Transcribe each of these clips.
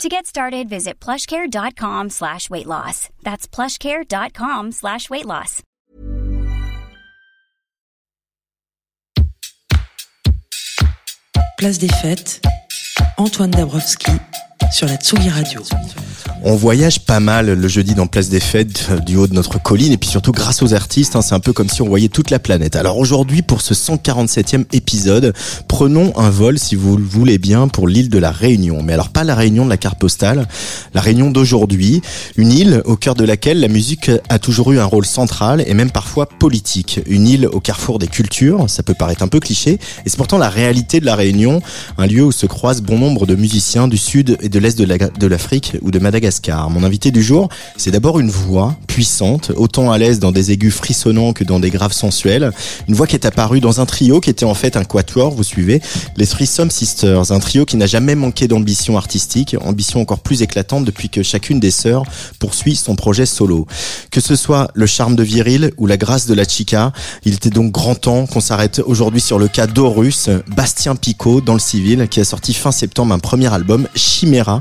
To get started, visit plushcare.com slash weight loss. That's plushcare.com slash weight loss. Place des fêtes, Antoine Dabrowski On voyage pas mal le jeudi dans Place des Fêtes euh, du haut de notre colline et puis surtout grâce aux artistes, hein, c'est un peu comme si on voyait toute la planète. Alors aujourd'hui pour ce 147e épisode, prenons un vol si vous le voulez bien pour l'île de la Réunion. Mais alors pas la Réunion de la carte postale, la Réunion d'aujourd'hui, une île au cœur de laquelle la musique a toujours eu un rôle central et même parfois politique. Une île au carrefour des cultures, ça peut paraître un peu cliché, et c'est pourtant la réalité de la Réunion, un lieu où se croisent bon nombre de musiciens du sud et de l'est de l'Afrique ou de Madagascar mon invité du jour, c'est d'abord une voix puissante, autant à l'aise dans des aigus frissonnants que dans des graves sensuels. Une voix qui est apparue dans un trio qui était en fait un quatuor, vous suivez, les Threesome Sisters, un trio qui n'a jamais manqué d'ambition artistique, ambition encore plus éclatante depuis que chacune des sœurs poursuit son projet solo. Que ce soit le charme de Viril ou la grâce de la chica, il était donc grand temps qu'on s'arrête aujourd'hui sur le cas d'Horus, Bastien Picot dans le civil, qui a sorti fin septembre un premier album, Chimera,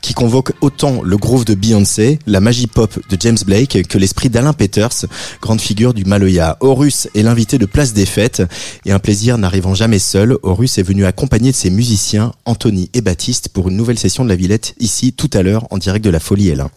qui convoque autant le groove de Beyoncé, la magie pop de James Blake que l'esprit d'Alain Peters, grande figure du Maloya. Horus est l'invité de Place des Fêtes et un plaisir n'arrivant jamais seul, Horus est venu accompagner de ses musiciens Anthony et Baptiste pour une nouvelle session de la Villette ici tout à l'heure en direct de la Folie L1.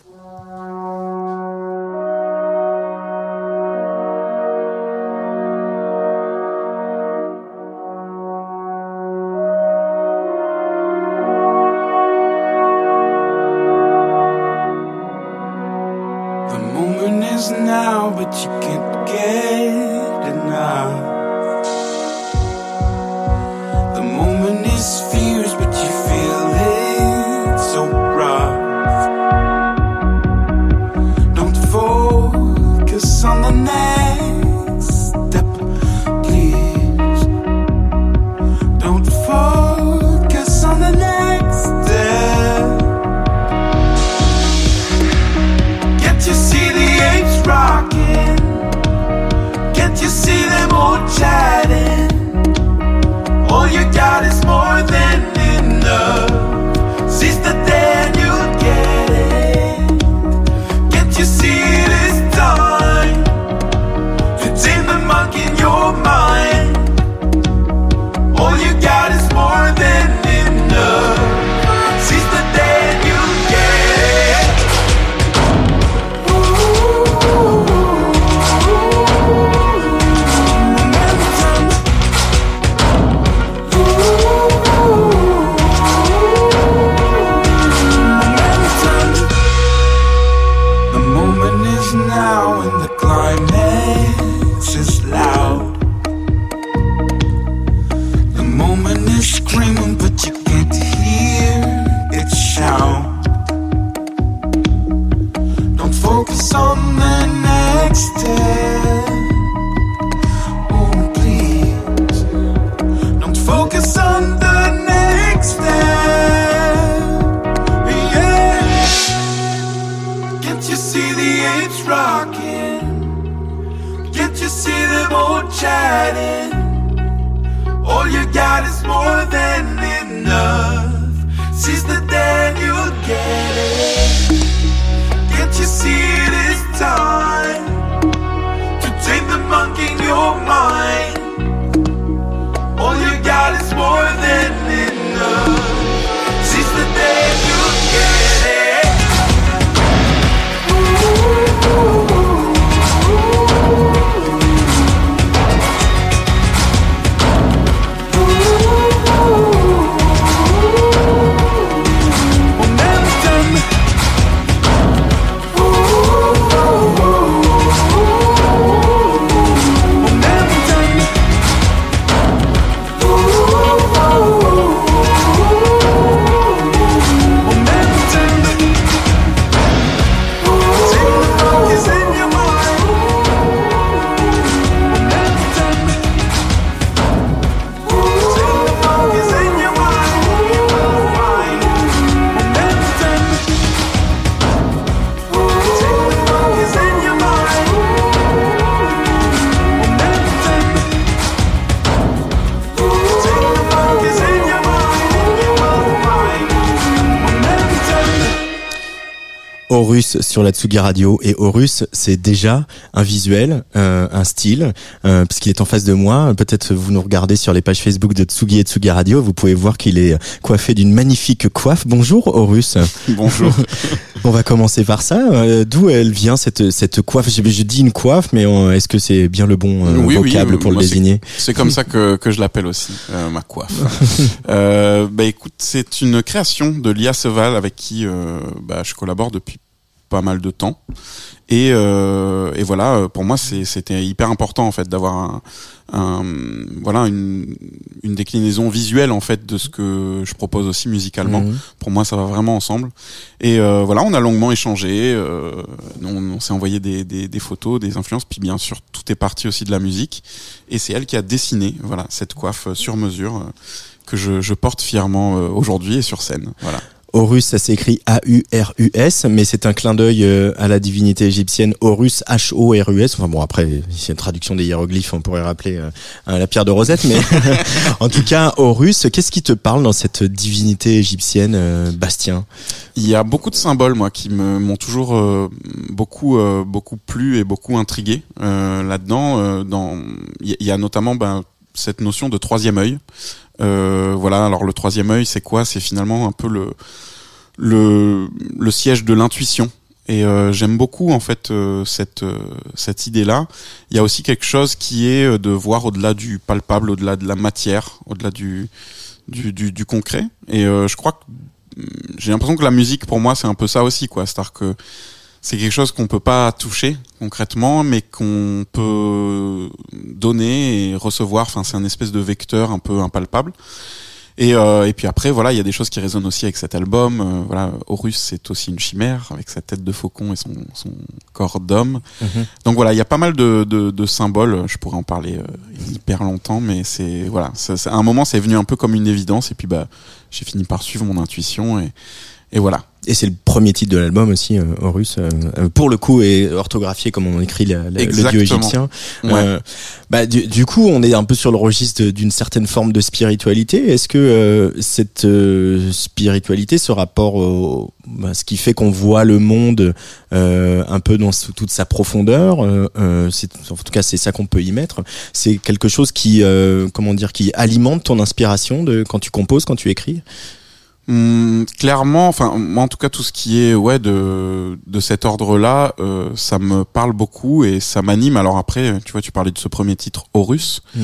Horus sur la Tsugi Radio et Horus c'est déjà un visuel, euh, un style, euh, puisqu'il est en face de moi. Peut-être vous nous regardez sur les pages Facebook de Tsugi et Tsugi Radio, vous pouvez voir qu'il est coiffé d'une magnifique coiffe. Bonjour Horus. Bonjour. On va commencer par ça. Euh, d'où elle vient cette cette coiffe? Je, je, dis une coiffe, mais est-ce que c'est bien le bon vocable pour le désigner? C'est comme ça que que je l'appelle aussi, ma coiffe. bah écoute, c'est une création de Lia Seval avec qui bah, je collabore depuis pas mal de temps. Et, euh, et voilà, pour moi, c'était hyper important en fait d'avoir un, un, voilà une, une déclinaison visuelle en fait de ce que je propose aussi musicalement. Mhm. Pour moi, ça va vraiment ensemble. Et euh, voilà, on a longuement échangé, euh, on, on s'est envoyé des, des, des, photos, des influences, puis bien sûr tout est parti aussi de la musique. Et c'est elle qui a dessiné voilà cette coiffe sur mesure euh, que je, je porte fièrement euh, aujourd'hui et sur scène. Voilà. Horus, ça s'écrit A-U-R-U-S, mais c'est un clin d'œil euh, à la divinité égyptienne Horus, H-O-R-U-S. Enfin bon, après, c'est une traduction des hiéroglyphes, on pourrait rappeler euh, la pierre de Rosette, mais en tout cas, Horus, qu'est-ce qui te parle dans cette divinité égyptienne, euh, Bastien? Il y a beaucoup de symboles, moi, qui m'ont toujours beaucoup, beaucoup plu et beaucoup intrigué là-dedans. dans, il y a notamment ben, cette notion de troisième œil. Euh, voilà. Alors le troisième œil, c'est quoi? C'est finalement un peu le le, le siège de l'intuition. Et euh, j'aime beaucoup en fait euh, cette cette idée-là. Il y a aussi quelque chose qui est de voir au-delà du palpable, au-delà de la matière, au-delà du du, du, du concret. Et je crois que j'ai l'impression que la musique pour moi c'est un peu ça aussi quoi. C'est-à-dire que c'est quelque chose qu'on peut pas toucher concrètement, mais qu'on peut donner et recevoir. Enfin, c'est un espèce de vecteur un peu impalpable. Et, euh, et puis après, voilà, il y a des choses qui résonnent aussi avec cet album. Euh, voilà, Horus, c'est aussi une chimère avec sa tête de faucon et son, son corps d'homme. Mhm. Donc voilà, il y a pas mal de, de, de, symboles. Je pourrais en parler euh, hyper longtemps, mais c'est voilà, à un moment, c'est venu un peu comme une évidence. Et puis bah, j'ai fini par suivre mon intuition et et voilà. Et c'est le premier titre de l'album aussi, euh, Horus, euh, euh, pour le coup, et orthographié comme on écrit le dieu égyptien. Euh, bah, du, coup, on est un peu sur le registre d'une certaine forme de spiritualité. Est-ce que cette spiritualité, ce rapport au, bah, ce qui fait qu'on voit le monde un peu dans toute sa profondeur, c'est, en tout cas, c'est ça qu'on peut y mettre. C'est quelque chose qui, comment dire, qui alimente ton inspiration de quand tu composes, quand tu écris? Hum, clairement, enfin moi en tout cas tout ce qui est ouais de de cet ordre-là, euh, ça me parle beaucoup et ça m'anime. Alors après, tu vois, tu parlais de ce premier titre Horus. Mmh.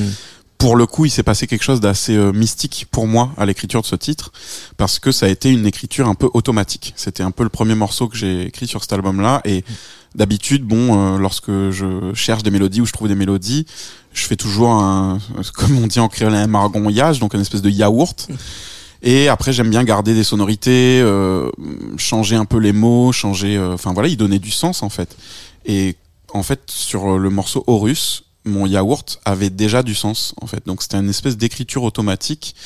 Pour le coup, il s'est passé quelque chose d'assez euh, mystique pour moi à l'écriture de ce titre parce que ça a été une écriture un peu automatique. C'était un peu le premier morceau que j'ai écrit sur cet album-là et d'habitude, bon, euh, lorsque je cherche des mélodies ou je trouve des mélodies, je fais toujours un, comme on dit en créole, un margonnage, donc une espèce de yaourt. Et après, j'aime bien garder des sonorités, euh, changer un peu les mots, changer. Euh, enfin voilà, il donnait du sens en fait. Et en fait, sur le morceau Horus, mon yaourt avait déjà du sens en fait. Donc c'était une espèce d'écriture automatique.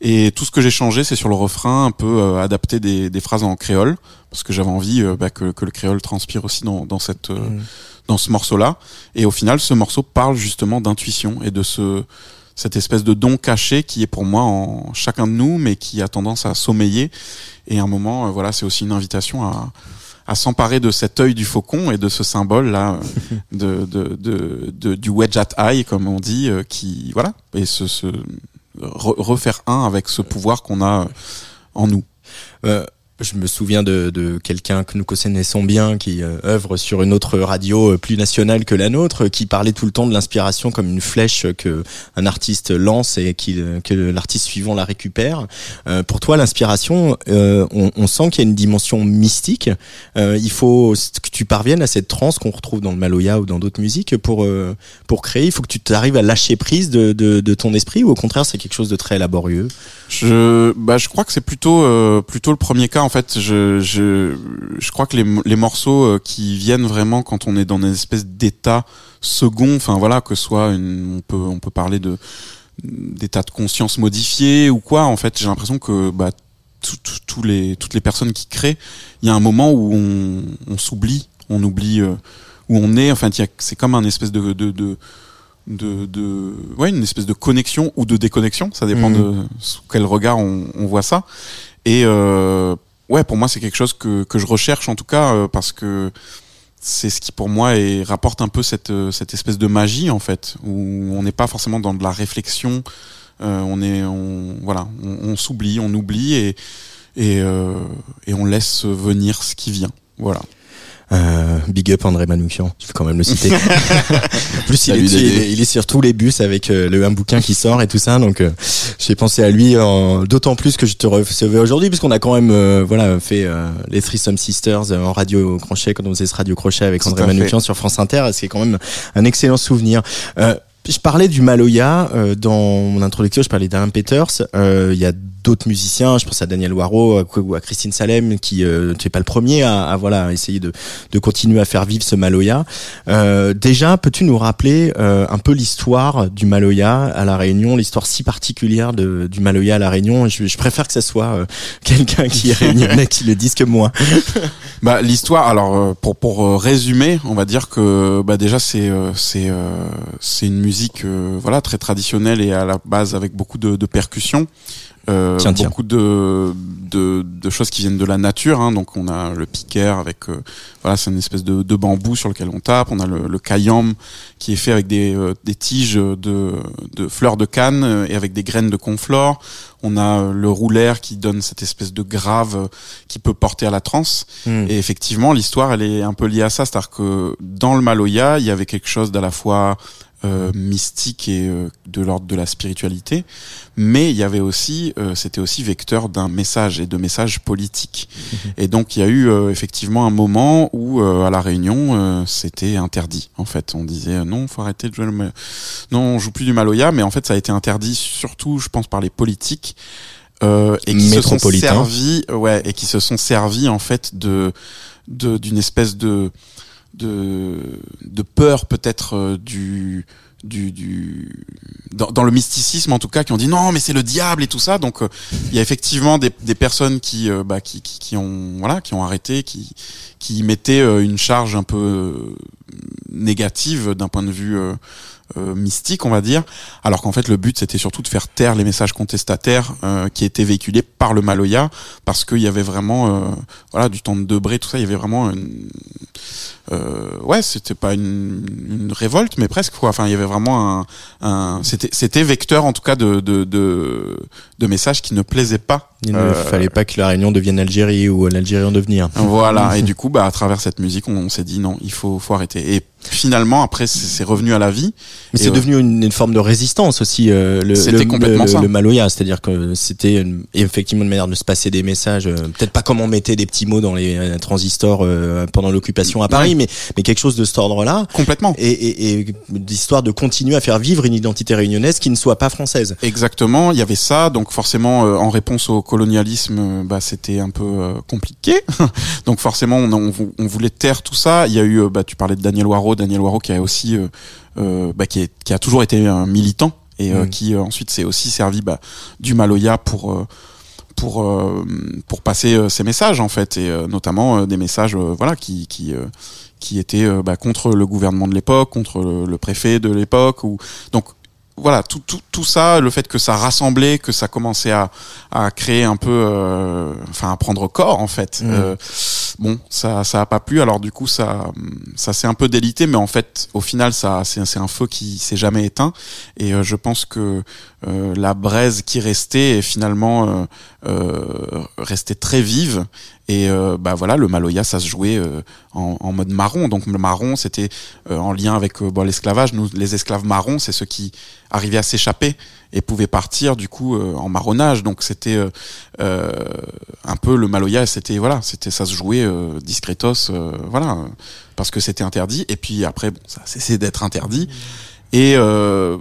Et tout ce que j'ai changé, c'est sur le refrain, un peu euh, adapter des, des, phrases en créole, parce que j'avais envie euh, bah, que, que, le créole transpire aussi dans, dans cette mmh. dans ce morceau-là. Et au final, ce morceau parle justement d'intuition et de ce cette espèce de don caché qui est pour moi en chacun de nous, mais qui a tendance à sommeiller. Et à un moment, euh, voilà, c'est aussi une invitation à, à s'emparer de cet œil du faucon et de ce symbole là de, de, de, de, du wedge at eye comme on dit euh, qui voilà et se, refaire un avec ce pouvoir qu'on a en nous euh, je me souviens de, de quelqu'un que nous connaissons bien qui euh, œuvre sur une autre radio euh, plus nationale que la nôtre, qui parlait tout le temps de l'inspiration comme une flèche que un artiste lance et qui, que l'artiste suivant la récupère. Euh, pour toi, l'inspiration, on, on, sent qu'il y a une dimension mystique. il faut que tu parviennes à cette transe qu'on retrouve dans le Maloya ou dans d'autres musiques pour pour créer. Il faut que tu arrives à lâcher prise de, de, de ton esprit ou au contraire c'est quelque chose de très laborieux? Je bah je crois que c'est plutôt plutôt le premier cas en fait, je, je, je crois que les, les morceaux euh, qui viennent vraiment quand on est dans une espèce d'état second, enfin voilà, que soit une, on peut on peut parler de d'état de conscience modifié ou quoi. En fait, j'ai l'impression que bah tous les toutes les personnes qui créent, il y a un moment où on, on s'oublie, on oublie euh, où on est. Enfin, c'est comme un espèce de, de, de de, de ouais une espèce de connexion ou de déconnexion ça dépend mmh. de sous quel regard on, on voit ça et euh, ouais, pour moi, c'est quelque chose que, que je recherche en tout cas euh, parce que c'est ce qui pour moi est, rapporte un peu cette, euh, cette espèce de magie en fait, où on n'est pas forcément dans de la réflexion, euh, on est, on, voilà, on, s'oublie, on oublie et et, et on laisse venir ce qui vient. Voilà. Euh, big up André Manoukian, je vais quand même le citer. plus, il est, dessus, il, est, il est sur tous les bus avec euh, le un bouquin qui sort et tout ça, donc euh, j'ai pensé à lui. D'autant plus que je te recevais aujourd'hui, puisqu'on a quand même euh, voilà fait les Threesome Sisters en radio crochet quand on faisait ce radio crochet avec André fait. Manoukian sur France Inter. C'est quand même un excellent souvenir. Je parlais du Maloya euh, dans mon introduction, je parlais d'Alain Peters. Euh, Il y a d'autres musiciens, je pense à Daniel Waro ou à Christine Salem, qui euh, tu es pas le premier à, à, voilà essayer de, de continuer à faire vivre ce Maloya. Euh, déjà, peux-tu nous rappeler euh, un peu l'histoire du Maloya à la Réunion, l'histoire si particulière de, du Maloya à la Réunion? Je, je préfère que ça soit quelqu'un qui est réunionnais qui le dise que moi. Bah l'histoire alors pour pour résumer, on va dire que bah déjà c'est c'est c'est une musique euh, voilà très traditionnelle et à la base avec beaucoup de, de percussions. Euh, Tiens, tiens. beaucoup de, de de choses qui viennent de la nature hein. donc on a le piquer avec euh, voilà c'est une espèce de, de bambou sur lequel on tape on a le, le kayam qui est fait avec des euh, des tiges de de fleurs de canne et avec des graines de conflore on a euh, le roulaire qui donne cette espèce de grave qui peut porter à la transe Hmm. et effectivement, l'histoire, elle est un peu liée à ça, c'est-à-dire que dans le Maloya, il y avait quelque chose d'à la fois euh, mystique et euh, de l'ordre de la spiritualité, mais il y avait aussi, euh, c'était aussi vecteur d'un message et de messages politiques. Et donc, il y a eu euh, effectivement un moment où euh, à la Réunion, euh, c'était interdit. En fait, on disait non, faut arrêter de jouer le, non, on joue plus du Maloya, mais en fait, ça a été interdit surtout, je pense, par les politiques. Euh, et qui se sont servis, ouais, et qui se sont servis en fait de de- d'une espèce de de peur peut-être euh, du dans, le mysticisme en tout cas qui ont dit non mais c'est le diable et tout ça. Donc euh, il y a effectivement des, personnes qui, euh, bah, qui qui ont voilà qui ont arrêté qui qui mettaient une charge un peu négative d'un point de vue euh, mystique, on va dire, alors qu'en fait le but c'était surtout de faire taire les messages contestataires euh, qui étaient véhiculés par le Maloya, parce qu'il y avait vraiment, euh, voilà, du temps de Debré, tout ça, il y avait vraiment une, euh, ouais, c'était pas une, une révolte, mais presque quoi. Enfin, il y avait vraiment un, un c'était, c'était vecteur en tout cas de de de, de messages qui ne plaisaient pas. Il ne Euh, fallait pas que la Réunion devienne l'Algérie ou l'Algérie en devenir. Voilà, et du coup, bah, à travers cette musique, on, on s'est dit non, il faut, faut arrêter. Et finalement, après, c'est revenu à la vie. Mais c'est ouais. devenu une, une forme de résistance aussi, euh, le, le, complètement le, ça. le Maloya, c'est-à-dire que c'était effectivement une manière de se passer des messages, euh, peut-être pas comme on mettait des petits mots dans les euh, transistors euh, pendant l'occupation à Paris, Ouais. mais, mais quelque chose de cet ordre-là, Complètement. et, et, et d'histoire de continuer à faire vivre une identité réunionnaise qui ne soit pas française. Exactement, il y avait ça, donc forcément euh, en réponse au colonialisme, euh, bah c'était un peu euh, compliqué. donc forcément on, on, vou- on voulait taire tout ça. Il y a eu, euh, bah tu parlais de Daniel Waro, Daniel Waro qui a aussi, euh, euh, bah, qui, est- qui a toujours été un militant et euh, Mm. qui ensuite s'est aussi servi bah, du Maloya pour pour euh, pour passer euh, ses messages en fait et euh, notamment des messages voilà qui qui qui étaient bah, contre le gouvernement de l'époque, contre le, le préfet de l'époque ou donc voilà tout, tout tout ça le fait que ça rassemblait que ça commençait à à créer un peu enfin à prendre corps en fait Mm. Bon ça ça a pas plu. Alors du coup ça ça s'est un peu délité mais en fait au final ça c'est un feu qui s'est jamais éteint. Et euh, je pense que euh, la braise qui restait est finalement euh, euh, restait très vive. Et euh, bah voilà le Maloya ça se jouait euh, en, en mode marron. Donc le marron c'était en lien avec bon, l'esclavage. Nous les esclaves marrons c'est ceux qui arrivaient à s'échapper et pouvaient partir du coup euh, en marronnage. Donc c'était euh, euh, un peu le Maloya c'était voilà c'était ça se jouait euh, discretos euh, voilà parce que c'était interdit. Et puis après bon ça a cessé d'être interdit. Et euh,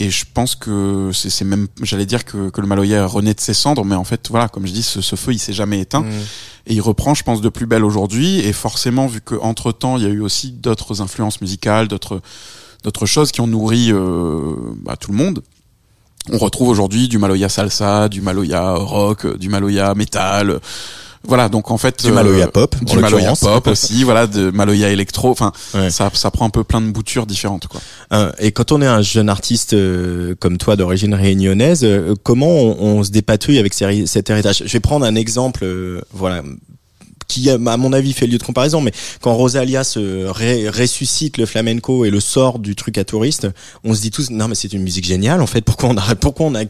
et je pense que c'est même j'allais dire que, que le Maloya renaît de ses cendres mais en fait voilà comme je dis ce, ce feu il s'est jamais éteint. Et il reprend je pense de plus belle aujourd'hui. Et forcément vu que entre temps il y a eu aussi d'autres influences musicales d'autres d'autres choses qui ont nourri euh, bah, tout le monde on retrouve aujourd'hui du Maloya salsa du Maloya rock du Maloya metal voilà, donc en fait du Maloya pop, du Maloya pop aussi, voilà, de Maloya électro. Enfin, ça, ça prend un peu plein de boutures différentes, quoi. et quand on est un jeune artiste comme toi d'origine réunionnaise, comment on, se dépatouille avec cet héritage? Je vais prendre un exemple, voilà, qui à mon avis fait lieu de comparaison, mais quand Rosalia se ressuscite le flamenco et le sort du truc à touriste, on se dit tous non mais c'est une musique géniale en fait. Pourquoi on a pourquoi on a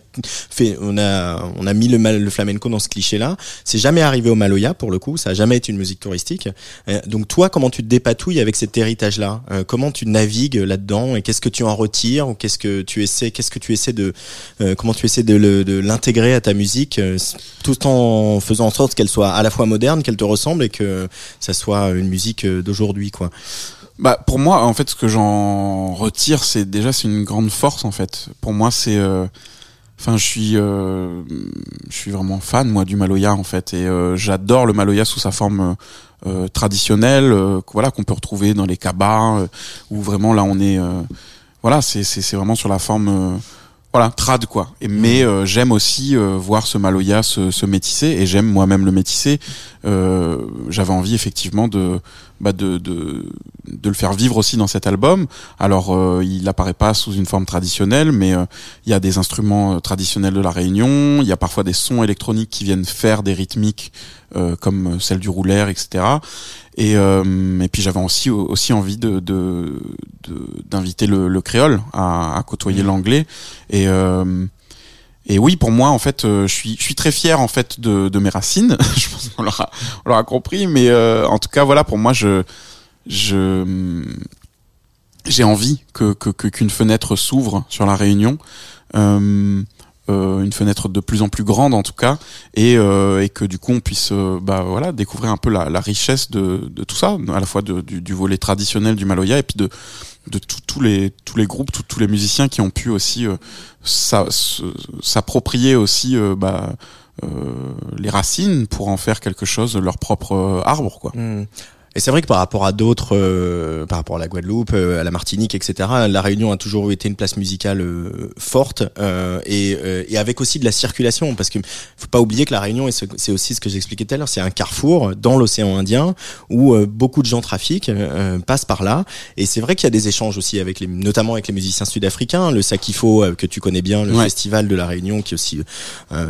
fait on a on a mis le, le flamenco dans ce cliché là C'est jamais arrivé au Maloya pour le coup, ça a jamais été une musique touristique. Euh, donc toi comment tu te dépatouilles avec cet héritage là euh, Comment tu navigues là-dedans et qu'est-ce que tu en retires ou qu'est-ce que tu essaies qu'est-ce que tu essaies de euh, comment tu essaies de l'intégrer à ta musique tout en faisant en sorte qu'elle soit à la fois moderne, qu'elle te ressemble et que ça soit une musique d'aujourd'hui, quoi. Bah pour moi, en fait, ce que j'en retire, c'est déjà c'est une grande force en fait. Pour moi, c'est euh, Enfin, je suis, euh, je suis vraiment fan moi du Maloya en fait, et euh, j'adore le Maloya sous sa forme euh, traditionnelle, voilà qu'on peut retrouver dans les cabas, où vraiment là on est, voilà, c'est c'est vraiment sur la forme voilà trad quoi mais euh, j'aime aussi euh, voir ce Maloya se métisser et j'aime moi-même le métisser euh, j'avais envie effectivement de bah de, de de le faire vivre aussi dans cet album. Alors euh, il apparaît pas sous une forme traditionnelle mais il y a des instruments traditionnels de la Réunion. Il y a parfois des sons électroniques qui viennent faire des rythmiques comme celle du roulaire etc et, euh, et puis j'avais aussi aussi envie de d'inviter de, le, le, créole à, à côtoyer mmh. l'anglais. Et euh, et oui, pour moi, en fait, euh, je suis, je suis très fier en fait de, de mes racines. je pense qu'on l'aura, on l'aura compris, mais euh, en tout cas, voilà, pour moi, je, je, j'ai envie que, que, qu'une fenêtre s'ouvre sur la Réunion. Euh, euh, une fenêtre de plus en plus grande en tout cas et, euh, et que du coup on puisse euh, bah voilà découvrir un peu la, la richesse de, de, tout ça à la fois de, du, du, volet traditionnel du Maloya et puis de de tous les tous les groupes tous les musiciens qui ont pu aussi s'approprier aussi bah les racines pour en faire quelque chose de leur propre arbre quoi. Mmh. Et c'est vrai que par rapport à d'autres, euh, par rapport à la Guadeloupe, euh, à la Martinique, etc., la Réunion a toujours été une place musicale euh, forte et, et, avec aussi de la circulation, parce que faut pas oublier que la Réunion, et c'est aussi ce que j'expliquais tout à l'heure, c'est un carrefour dans l'océan Indien où beaucoup de gens trafiquent, passent par là, et c'est vrai qu'il y a des échanges aussi avec les, notamment avec les musiciens sud-africains, le Sakifo que tu connais bien, le festival de la Réunion qui est aussi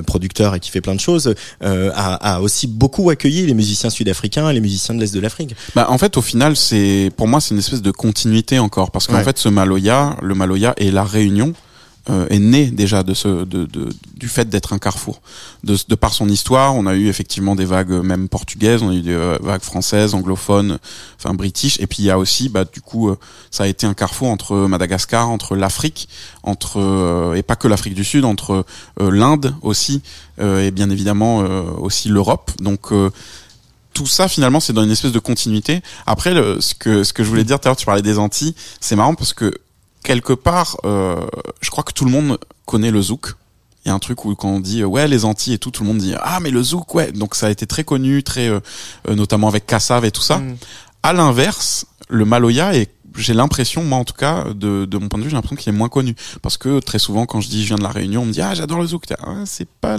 producteur et qui fait plein de choses, a, a aussi beaucoup accueilli les musiciens sud-africains et les musiciens de l'est de l'Afrique. Bah en fait au final c'est pour moi c'est une espèce de continuité encore parce qu'en fait ce Maloya, le Maloya et la Réunion euh, est né déjà de ce de, de du fait d'être un carrefour. De, de par son histoire, on a eu effectivement des vagues même portugaises, on a eu des euh, vagues françaises, anglophones, enfin british et puis il y a aussi bah du coup euh, ça a été un carrefour entre Madagascar, entre l'Afrique, entre et pas que l'Afrique du Sud, entre l'Inde aussi et bien évidemment aussi l'Europe. Donc tout ça finalement c'est dans une espèce de continuité. Après le, ce que ce que je voulais dire tout à l'heure tu parlais des Antilles, c'est marrant parce que quelque part euh, je crois que tout le monde connaît le zouk. Il y a un truc où quand on dit ouais les Antilles et tout, tout le monde dit ah mais le zouk ouais. Donc ça a été très connu, très euh, euh, notamment avec Kassav et tout ça. Mm. À l'inverse, le Maloya est j'ai l'impression, moi en tout cas, de, de mon point de vue, j'ai l'impression qu'il est moins connu. Parce que très souvent, quand je dis je viens de la Réunion, on me dit ah j'adore le zouk. Ah, c'est pas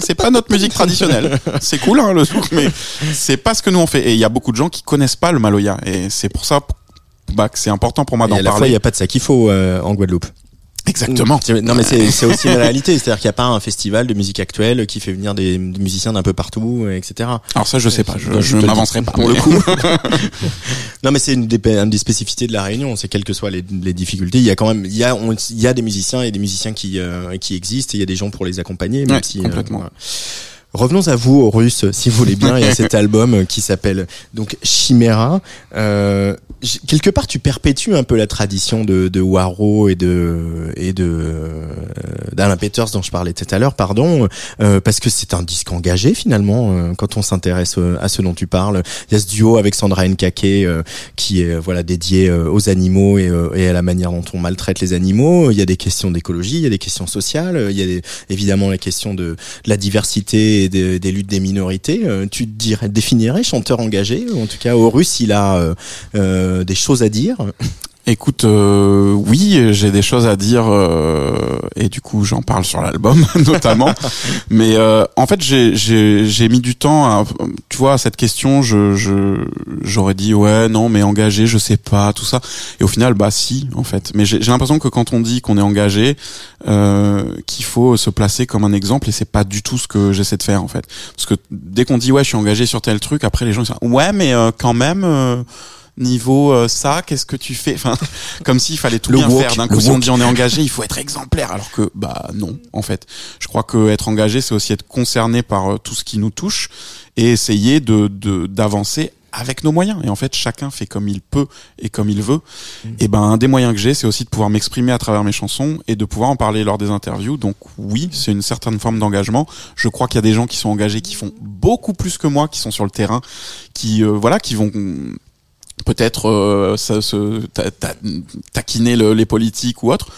c'est pas notre musique traditionnelle. c'est cool hein, le zouk, mais c'est pas ce que nous on fait. Et il y a beaucoup de gens qui connaissent pas le maloya. Et c'est pour ça bah, que c'est important pour moi d'en parler. Il n'y a pas de ça qu'il faut euh, en Guadeloupe. Exactement. Non mais c'est aussi une réalité, c'est-à-dire qu'il n'y a pas un festival de musique actuelle qui fait venir des, musiciens d'un peu partout, etc. Alors ça je sais pas, je, je, m'avancerai pas pour le coup. non mais c'est une, des, spécificités de la Réunion, c'est quelles que soient les, difficultés, il y a quand même il y a il y a des musiciens et des musiciens qui euh, qui existent, et il y a des gens pour les accompagner, même si, euh, complètement. Revenons à vous, Russe, si vous voulez bien, et à cet album qui s'appelle donc Chimera. Euh, quelque part, tu perpétues un peu la tradition de, de Waro et de et de euh, d'Alain Peters dont je parlais tout à l'heure, pardon, euh, parce que c'est un disque engagé finalement euh, quand on s'intéresse euh, à ce dont tu parles. Il y a ce duo avec Sandra Nkake qui est voilà dédié aux animaux et, et, à la manière dont on maltraite les animaux. Il y a des questions d'écologie, il y a des questions sociales, il y a évidemment la question de, la diversité des, luttes des minorités. Euh, tu dirais, définirais chanteur engagé En tout cas, Horus, il a euh, euh, des choses à dire. Écoute, euh, oui, j'ai des choses à dire euh, et du coup j'en parle sur l'album notamment. Mais euh, en fait, j'ai mis du temps à, tu vois, à cette question. Je j'aurais dit ouais, non, mais engagé, je sais pas, tout ça. Et au final, bah si, en fait. Mais j'ai l'impression que quand on dit qu'on est engagé, qu'il faut se placer comme un exemple et c'est pas du tout ce que j'essaie de faire en fait. Parce que dès qu'on dit ouais, je suis engagé sur tel truc, après les gens disent ouais, mais quand même niveau euh, ça, qu'est-ce que tu fais? Enfin, comme s'il fallait tout bien faire. D'un coup, si on dit on est engagé, il faut être exemplaire, alors que bah non, en fait. Je crois que être engagé, c'est aussi être concerné par euh, tout ce qui nous touche et essayer de d'avancer avec nos moyens. Et en fait, chacun fait comme il peut et comme il veut. Mmh. Et ben, un des moyens que j'ai, c'est aussi de pouvoir m'exprimer à travers mes chansons et de pouvoir en parler lors des interviews. Donc oui, c'est une certaine forme d'engagement. Je crois qu'il y a des gens qui sont engagés, qui font beaucoup plus que moi, qui sont sur le terrain, qui euh, voilà, qui vont peut-être euh, se, taquiner les politiques ou autre.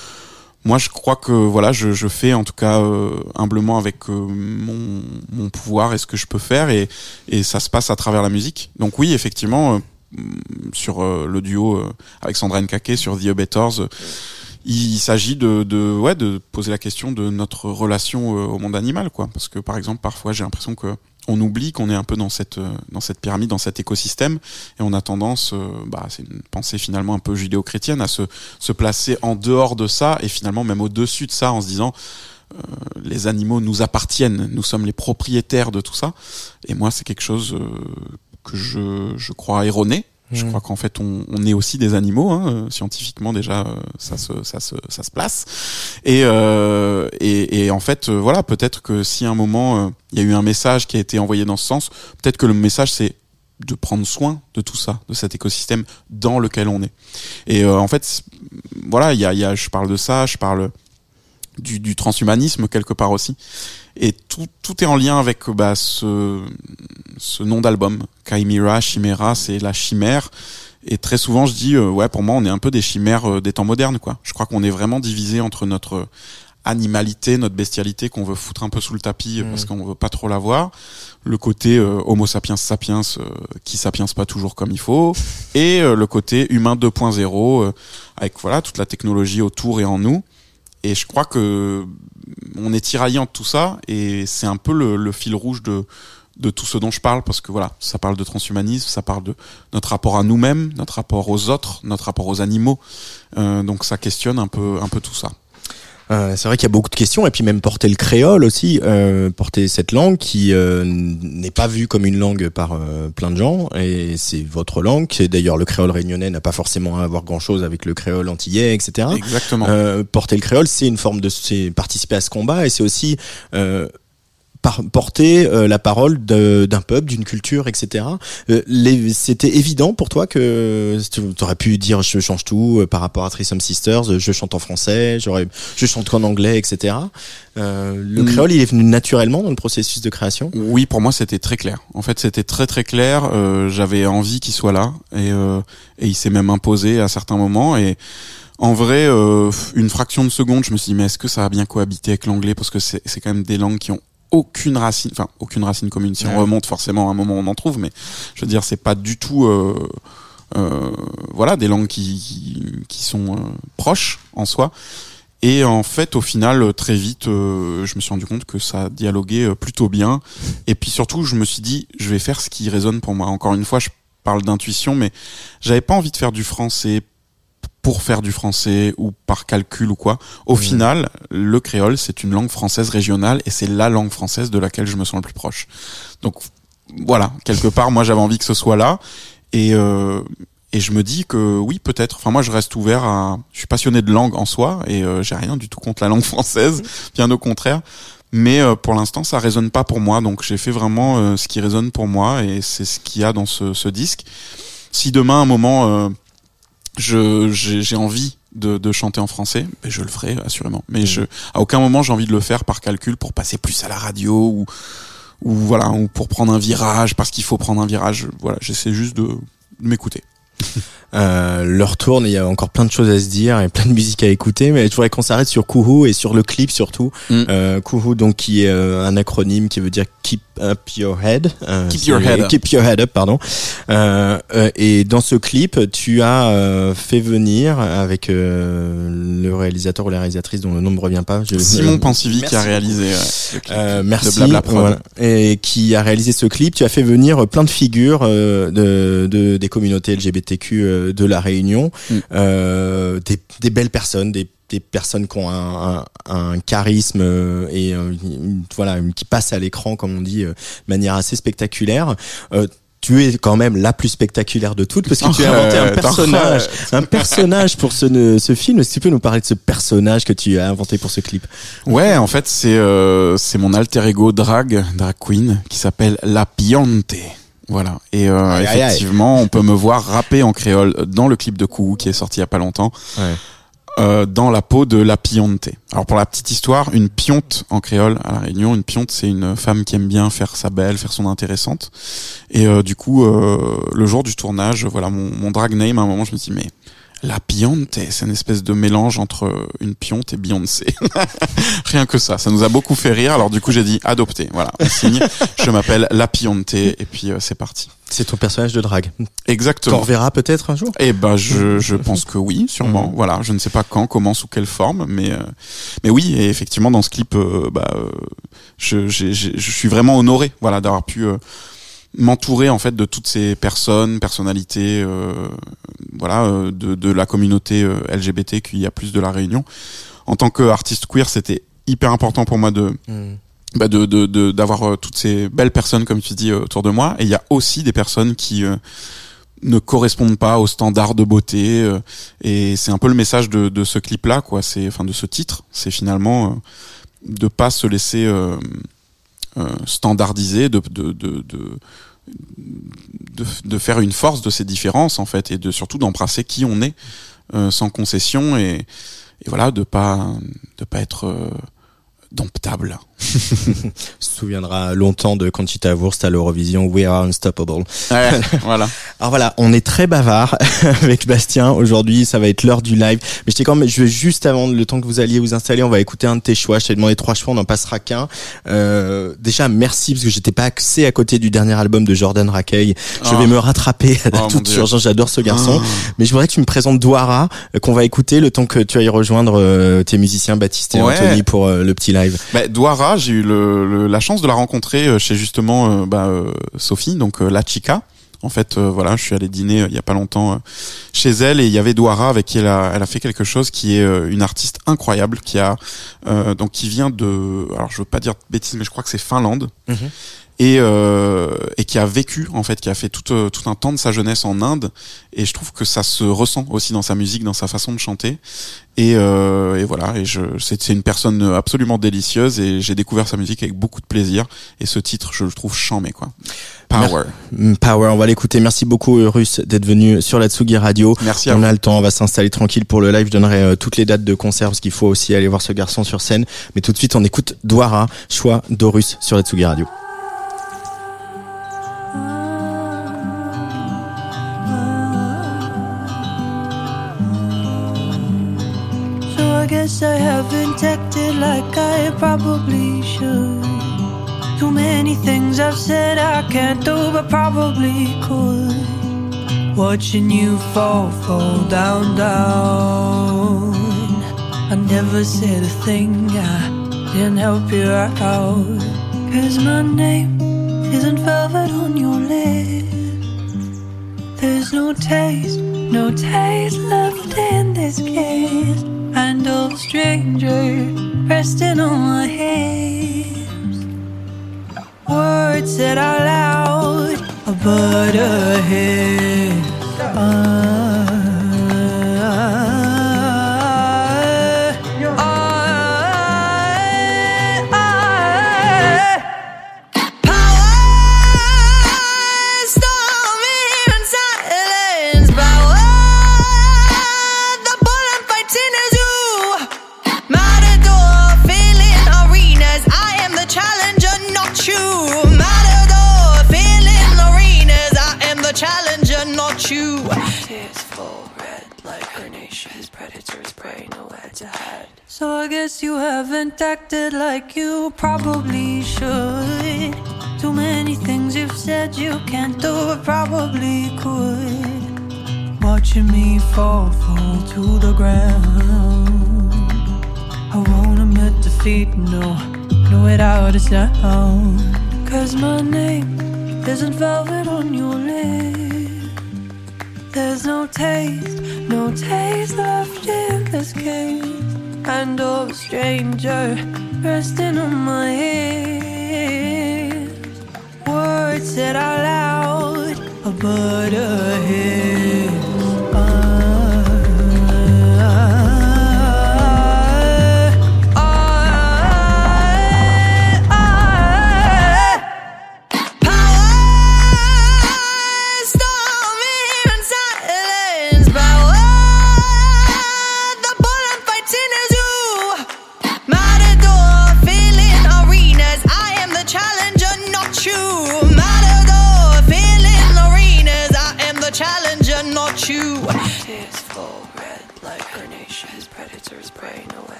Moi, je crois que voilà, je, je fais en tout cas euh, humblement avec euh, mon, mon, pouvoir et ce que je peux faire, et, et ça se passe à travers la musique. Donc oui, effectivement, sur le duo avec Sandra Nkake sur The Betters, il s'agit de, de, ouais, de poser la question de notre relation au monde animal, quoi. Parce que par exemple, parfois, j'ai l'impression que on oublie qu'on est un peu dans cette euh, dans cette pyramide, dans cet écosystème, et on a tendance, euh, bah, c'est une pensée finalement un peu judéo-chrétienne, à se se placer en dehors de ça et finalement même au-dessus de ça, en se disant euh, les animaux nous appartiennent, nous sommes les propriétaires de tout ça. Et moi, c'est quelque chose que je je crois erroné je mmh. crois qu'en fait, on, on, est aussi des animaux, hein, euh, scientifiquement déjà, euh, ça se, ça se, ça se place. Et, euh, et, et, en fait, euh, voilà, peut-être que si à un moment il y a eu un message qui a été envoyé dans ce sens, peut-être que le message c'est de prendre soin de tout ça, de cet écosystème dans lequel on est. Et en fait, voilà, il y a, y a, je parle de ça, je parle du, du transhumanisme quelque part aussi. Et tout, tout est en lien avec bah, ce, ce nom d'album. Chimera, Chimera, c'est la chimère. Et très souvent, je dis, euh, ouais, pour moi, on est un peu des chimères euh, des temps modernes, quoi. Je crois qu'on est vraiment divisé entre notre animalité, notre bestialité qu'on veut foutre un peu sous le tapis mmh. parce qu'on veut pas trop la voir, le côté euh, Homo sapiens sapiens qui sapiens pas toujours comme il faut, et le côté humain 2.0 avec voilà toute la technologie autour et en nous. Et je crois que on est tiraillant de tout ça et c'est un peu le, fil rouge de tout ce dont je parle parce que voilà, ça parle de transhumanisme, ça parle de notre rapport à nous-mêmes, notre rapport aux autres, notre rapport aux animaux. Euh, donc ça questionne un peu tout ça. Euh, c'est vrai qu'il y a beaucoup de questions et puis même porter le créole aussi, euh, porter cette langue qui euh, n'est pas vue comme une langue par euh, plein de gens et c'est votre langue. D'ailleurs, le créole réunionnais n'a pas forcément à avoir grand chose avec le créole antillais, etc. Exactement. porter le créole, c'est une forme de, c'est participer à ce combat et c'est aussi porter euh, la parole d'un peuple, d'une culture, etc. Euh, C'était évident pour toi que tu aurais pu dire je change tout euh, par rapport à Threesome Sisters, je chante en français, j'aurais, je chante en anglais, etc. Euh, le mm. créole, il est venu naturellement dans le processus de création? Oui, pour moi, c'était très clair. En fait, c'était très très clair. J'avais envie qu'il soit là et, et il s'est même imposé à certains moments et en vrai, une fraction de seconde, je me suis dit, mais est-ce que ça va bien cohabiter avec l'anglais? Parce que c'est quand même des langues qui ont aucune racine, enfin aucune racine commune. Si on remonte forcément à un moment on en trouve, mais je veux dire c'est pas du tout, euh, euh, voilà, des langues qui qui, sont euh, proches en soi. Et en fait, au final, très vite, je me suis rendu compte que ça dialoguait plutôt bien. Et puis surtout, je me suis dit, je vais faire ce qui résonne pour moi. Encore une fois, je parle d'intuition, mais j'avais pas envie de faire du français pour faire du français ou par calcul ou quoi. Au final, le créole, c'est une langue française régionale et c'est la langue française de laquelle je me sens le plus proche. Donc voilà, quelque part, moi j'avais envie que ce soit là et euh, et je me dis que oui, peut-être. Enfin, moi, je reste ouvert à. Je suis passionné de langue en soi et euh, j'ai rien du tout contre la langue française, bien au contraire. Mais euh, pour l'instant, ça résonne pas pour moi. Donc, j'ai fait vraiment euh, ce qui résonne pour moi et c'est ce qu'il y a dans ce, ce disque. Si demain, un moment, je j'ai envie de, de, chanter en français, mais je le ferai assurément. Mais mmh. je à aucun moment j'ai envie de le faire par calcul pour passer plus à la radio ou ou voilà ou pour prendre un virage parce qu'il faut prendre un virage. Voilà, j'essaie juste de, de m'écouter. Euh, leur tourne, il y a encore plein de choses à se dire et plein de musique à écouter, mais je voudrais qu'on s'arrête sur Kuhu et sur le clip surtout. Mm. Euh, Kuhu, donc qui est euh, un acronyme qui veut dire Keep Up Your Head. Euh, Keep your head up. Keep Your Head Up, pardon. Euh, euh, et dans ce clip, tu as euh, fait venir avec euh, le réalisateur ou la réalisatrice dont le nom ne me revient pas. Je, Simon euh, Pansivi qui a réalisé ouais, le clip euh, merci. de. Voilà. Et qui a réalisé ce clip. Tu as fait venir plein de figures euh, de, de- des communautés LGBTQ euh, de la Réunion, Mm. euh, des, des belles personnes, des des personnes qui ont un, un, un charisme euh, et euh, une- voilà une- qui passent à l'écran comme on dit euh, de manière assez spectaculaire. Euh, tu es quand même la plus spectaculaire de toutes parce que tu as inventé un personnage, un personnage pour ce, ce film. Est-ce que tu peux nous parler de ce personnage que tu as inventé pour ce clip? Ouais, en fait, c'est euh, c'est mon alter ego drag, drag queen, qui s'appelle La Piante. Voilà. Et euh, Aïe, aïe, aïe. effectivement, on peut me voir rapper en créole dans le clip de Kou qui est sorti il y a pas longtemps. Ouais. euh, dans la peau de la pionte. Alors pour la petite histoire, une pionte en créole à la Réunion, une pionte c'est une femme qui aime bien faire sa belle, faire son intéressante. Et euh, du coup, euh, le jour du tournage, voilà mon, mon drag name. À un moment, je me dis mais la pionte, c'est une espèce de mélange entre une pionte et Beyoncé. Rien que ça, ça nous a beaucoup fait rire. Alors du coup, j'ai dit adopter. Voilà, on signe. Je m'appelle la pionte et puis euh, c'est parti. C'est ton personnage de drague. Qu'on Exactement. reverra peut-être un jour? Eh ben, je, je pense que oui, sûrement. Mhm. Voilà, je ne sais pas quand, comment, sous quelle forme, mais euh, mais oui, et effectivement, dans ce clip, euh, bah, euh, je, j'ai- je suis vraiment honoré, voilà, d'avoir pu euh, m'entourer en fait de toutes ces personnes, personnalités, euh, voilà, euh, de, de la communauté euh, LGBT qu'il y a plus de la Réunion. En tant qu'artiste queer, c'était hyper important pour moi de bah de de de- d'avoir euh, toutes ces belles personnes comme tu dis autour de moi. Et il y a aussi des personnes qui euh, ne correspondent pas aux standards de beauté euh, et c'est un peu le message de de ce clip là quoi. C'est enfin de ce titre. C'est finalement euh, de pas se laisser euh, euh, standardiser de de de, de de, de faire une force de ces différences en fait et de surtout d'embrasser qui on est euh, sans concession et, et voilà de pas de pas être euh, domptable se souviendra longtemps de Conchita Wurst à l'Eurovision We Are Unstoppable. Ouais, voilà. Alors voilà, on est très bavard avec Bastien aujourd'hui, ça va être l'heure du live. Mais je quand même, je vais juste avant le temps que vous alliez vous installer, on va écouter un de tes choix. Je t'ai demandé trois choix, on n'en passera qu'un. Euh, déjà merci parce que j'étais pas axé à côté du dernier album de Jordan Rakey. Je Oh. vais me rattraper à Oh, toute urgence. J'adore ce garçon. Oh. Mais je voudrais que tu me présentes Douara, euh, qu'on va écouter le temps que tu ailles rejoindre euh, tes musiciens Baptiste et Ouais. Anthony pour euh, le petit live. Bah, Douara, j'ai eu la chance de la rencontrer euh, chez justement euh, bah, euh, Sophie, donc la chica. En fait, voilà, je suis allé dîner il y a pas longtemps chez elle et il y avait Douara avec qui elle a, fait quelque chose qui est une artiste incroyable qui a donc qui vient de, alors je veux pas dire de bêtises, mais je crois que c'est Finlande Mhm. Et euh, et qui a vécu en fait, qui a fait tout euh, tout un temps de sa jeunesse en Inde et je trouve que ça se ressent aussi dans sa musique, dans sa façon de chanter et, euh, et voilà, et je, c'est, une personne absolument délicieuse et j'ai découvert sa musique avec beaucoup de plaisir. Et ce titre, je le trouve chambé, quoi. Power. Mm, Power, on va l'écouter. Merci beaucoup Russ d'être venu sur la Tsugi Radio. Merci à On vous. a le temps, on va s'installer tranquille pour le live. Je donnerai euh, toutes les dates de concert parce qu'il faut aussi aller voir ce garçon sur scène. Mais tout de suite, on écoute Douara, choix d'Horus sur la Tsugi Radio. I guess I haven't acted like I probably should. Too many things I've said I can't do, but probably could. Watching you fall, fall down, down. I never said a thing, I didn't help you out. Cause my name isn't velvet on your lips. There's no taste, no taste left in this kiss. And a stranger resting on my hips. Words said out loud, but a hit. Matador, sound. Cause my name isn't velvet on your lips. There's no taste, no taste left in this case. And oh, stranger, resting on my ears. Words said out loud, but a.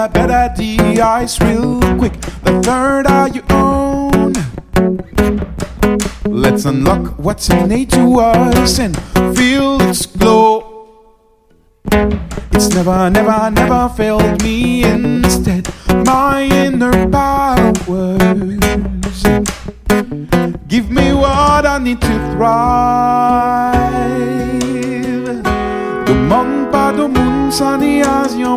I bet I de-ice real quick. The third eye you own. Let's unlock what's innate to us and feel its glow. It's never, never, never failed me. Instead, my inner powers give me what I need to thrive. Demande pas de monde, ça n'y a rien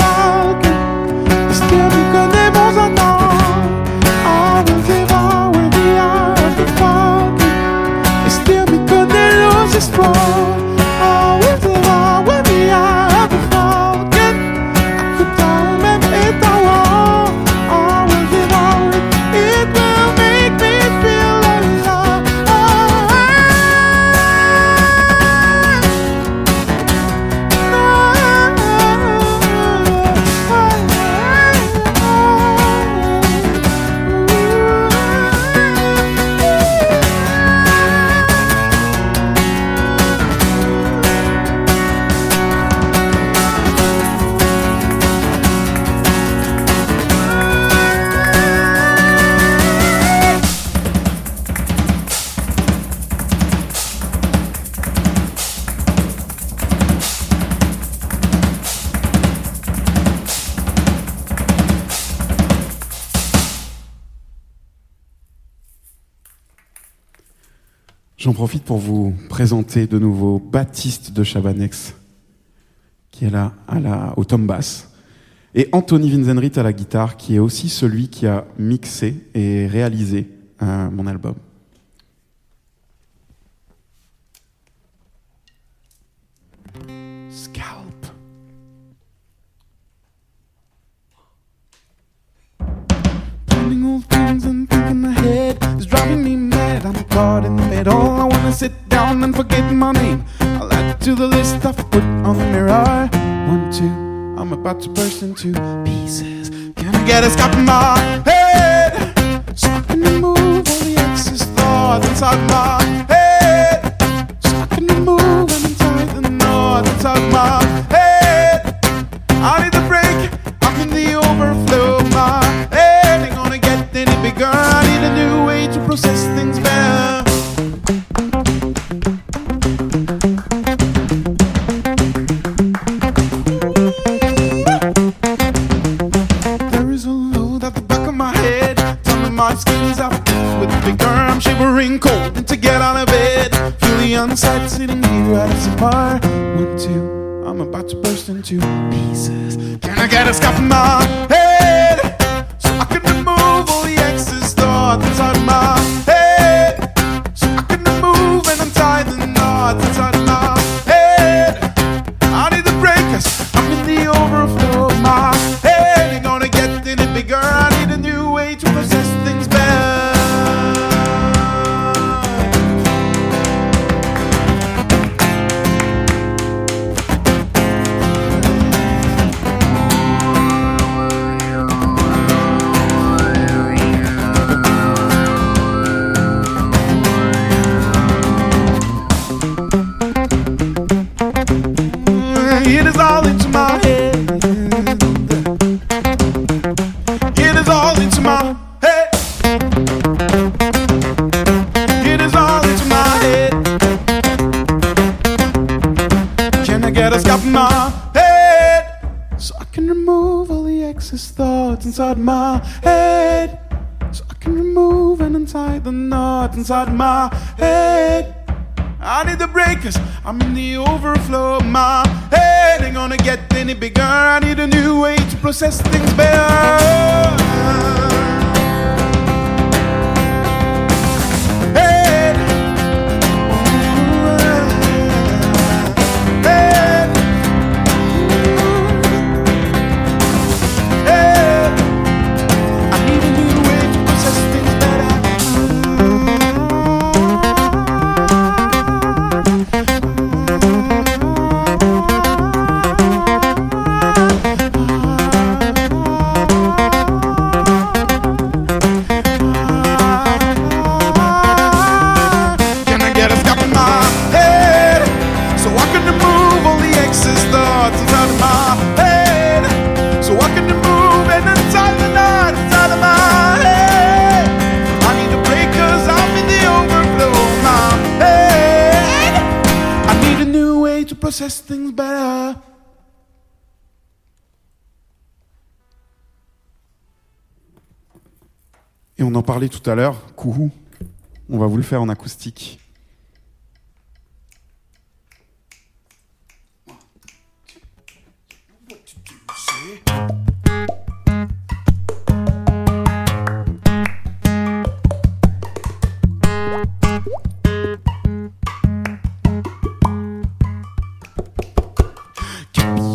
fall pour vous présenter de nouveau Baptiste de Chabanex, qui est là à la, au tom bass, et Anthony Vinzenrit à la guitare, qui est aussi celui qui a mixé et réalisé euh, mon album. Scalp. The middle. I wanna sit down and forget my name. I'll add to the list I've put on the mirror. One, two, I'm about to burst into pieces. Can I get a scalp in my head? So I can remove all the excess thoughts inside my head. So I can remove and untie the knot inside my can remove all the excess thoughts inside my head. So I can remove and untie the knots inside my head. I need the breakers. I'm in the overflow. Of my head ain't gonna get any bigger. I need a new way to process things better. Parlait tout à l'heure, Kouhou. On va vous le faire en acoustique.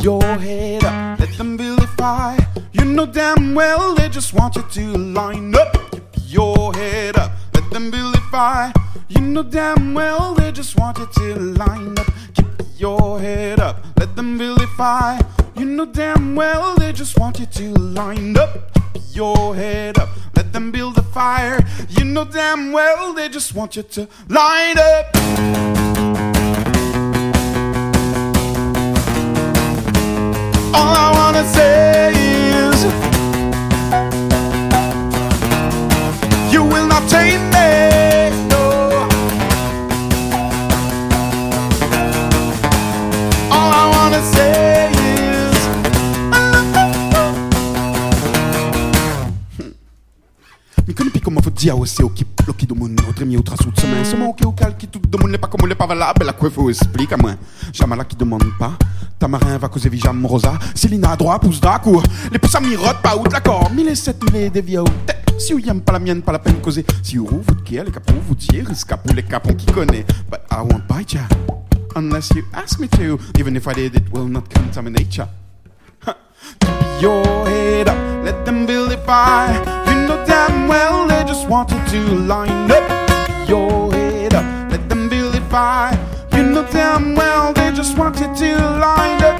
Your head up, let them vilify. You know damn well they just want you to line vilify. You know damn well they just want you to line up. Keep your head up, let them vilify. You know damn well they just want you to line up. Keep your head up, let them build a fire. You know damn well they just want you to line up. All I wanna say is You will not tame Mi con pico comment faut dire aussi au qui bloqué de mon autre mi autre sous de semaine. Ce mon qui au cal qui tout de mon n'est pas comme n'est pas valable. La quoi faut explique à moi. Jamala qui demande pas. Tamarin va causer Vijam Rosa. Célina à droite pousse d'accord. Les pouces à mirote pas out l'accord. Mille et sept mille des tête. Si vous y'aime pas la mienne, pas la peine causer. Si vous vous qui les capons vous risque pour les capons qui connaît. But I won't bite ya. Unless you ask me to. Even if I did, it will not contaminate ya. Keep your head up, let them vilify. You know damn well just wanted to line up. Your head up, let them vilify. You know damn well they just wanted to line up.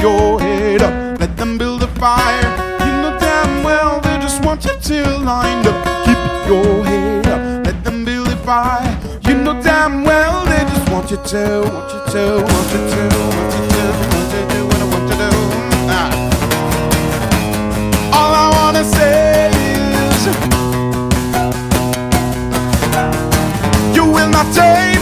Your head up, let them build a fire. You know damn well they just want you to line up. Keep your head up, let them build a fire. You know damn well they just want you to, want you to, want you to, want you to, want you to, want you to. Ah. All I wanna say is You will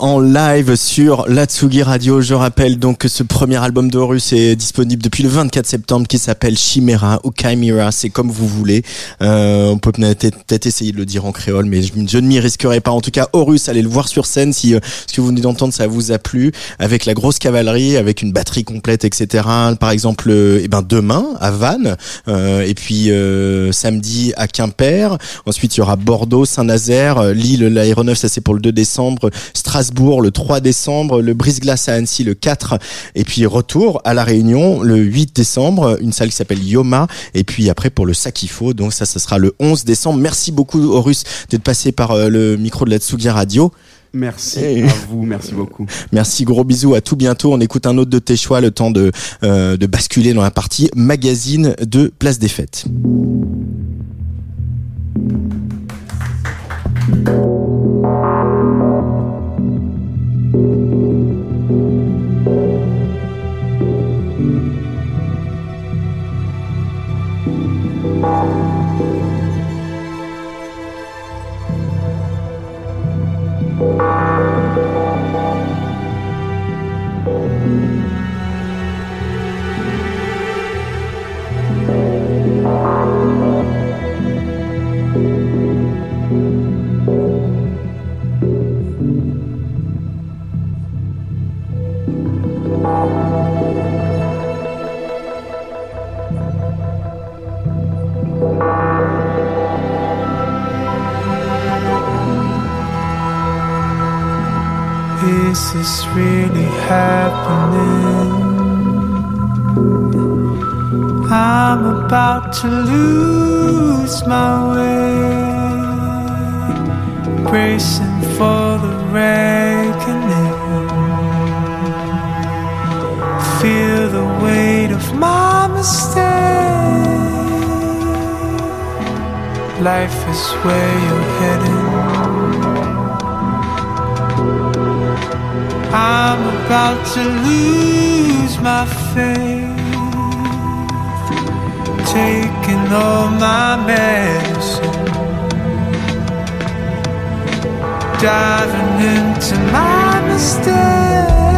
En live sur la Tsugi Radio. Je rappelle donc que ce premier album d'Horus est disponible depuis le 24 septembre qui s'appelle Chimera ou Chimera, c'est comme vous voulez. Euh, on peut peut-être essayer de le dire en créole, mais je, ne m'y risquerai pas. En tout cas, Horus, allez le voir sur scène si euh, ce que vous venez d'entendre ça vous a plu, avec la grosse cavalerie, avec une batterie complète, etc. Par exemple, euh, eh ben demain à Vannes, euh, et puis euh, samedi à Quimper. Ensuite, il y aura Bordeaux, Saint-Nazaire, Lille, l'aéronef, ça c'est pour le 2 décembre, Strasbourg le 3 décembre, le Brise-Glace à Annecy le 4, et puis retour à La Réunion le 8 décembre, une salle qui s'appelle Yoma, et puis après pour le Sakifo, donc ça, ça sera le 11 décembre. Merci beaucoup Horus d'être passé par euh, le micro de la Tsugi Radio. Merci Hey. à vous, merci beaucoup. Merci, gros bisous, à tout bientôt. On écoute un autre de tes choix, le temps de, euh, de basculer dans la partie magazine de Place des Fêtes. Is to lose my way, bracing for the reckoning. Feel the weight of my mistake. Life is where you're heading. I'm about to lose my faith, taking all my medicine, diving into my mistakes.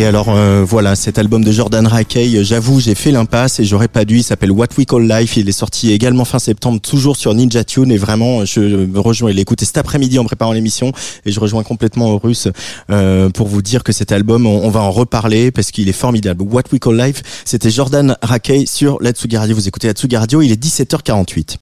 Et alors euh, voilà, cet album de Jordan Rakey, j'avoue, j'ai fait l'impasse et j'aurais pas dû. Il s'appelle What We Call Life. Il est sorti également fin septembre, toujours sur Ninja Tune. Et vraiment, je me rejoins. Il l'écouté cet après-midi en préparant l'émission et je rejoins complètement Russe euh, pour vous dire que cet album, on, va en reparler parce qu'il est formidable. What We Call Life, c'était Jordan Rakey sur la Radio. Vous écoutez la Radio. Il est 17h48.